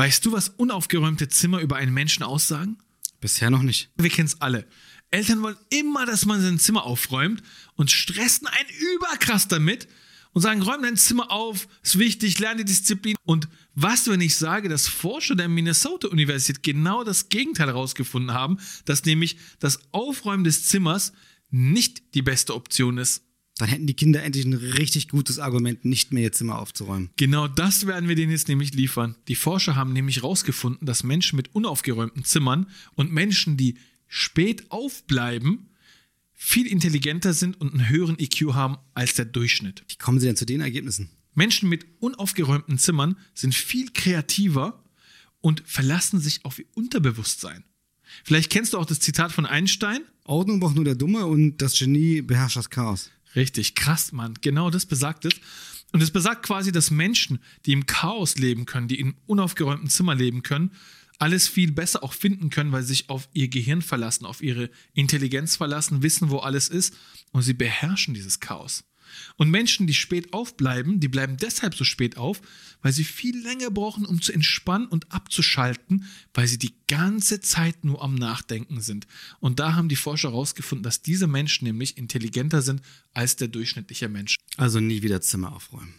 Weißt du, was unaufgeräumte Zimmer über einen Menschen aussagen? Bisher noch nicht. Wir kennen es alle. Eltern wollen immer, dass man sein Zimmer aufräumt und stressen einen überkrass damit und sagen, räum dein Zimmer auf, ist wichtig, lerne die Disziplin. Und was, wenn ich sage, dass Forscher der Minnesota-Universität genau das Gegenteil herausgefunden haben, dass nämlich das Aufräumen des Zimmers nicht die beste Option ist. Dann hätten die Kinder endlich ein richtig gutes Argument, nicht mehr ihr Zimmer aufzuräumen. Genau das werden wir denen jetzt nämlich liefern. Die Forscher haben nämlich herausgefunden, dass Menschen mit unaufgeräumten Zimmern und Menschen, die spät aufbleiben, viel intelligenter sind und einen höheren IQ haben als der Durchschnitt. Wie kommen sie denn zu den Ergebnissen? Menschen mit unaufgeräumten Zimmern sind viel kreativer und verlassen sich auf ihr Unterbewusstsein. Vielleicht kennst du auch das Zitat von Einstein. Ordnung braucht nur der Dumme und das Genie beherrscht das Chaos. Richtig, krass, Mann. Genau das besagt es. Und es besagt quasi, dass Menschen, die im Chaos leben können, die im unaufgeräumten Zimmer leben können, alles viel besser auch finden können, weil sie sich auf ihr Gehirn verlassen, auf ihre Intelligenz verlassen, wissen, wo alles ist und sie beherrschen dieses Chaos. Und Menschen, die spät aufbleiben, die bleiben deshalb so spät auf, weil sie viel länger brauchen, um zu entspannen und abzuschalten, weil sie die ganze Zeit nur am Nachdenken sind. Und da haben die Forscher herausgefunden, dass diese Menschen nämlich intelligenter sind als der durchschnittliche Mensch. Also nie wieder Zimmer aufräumen.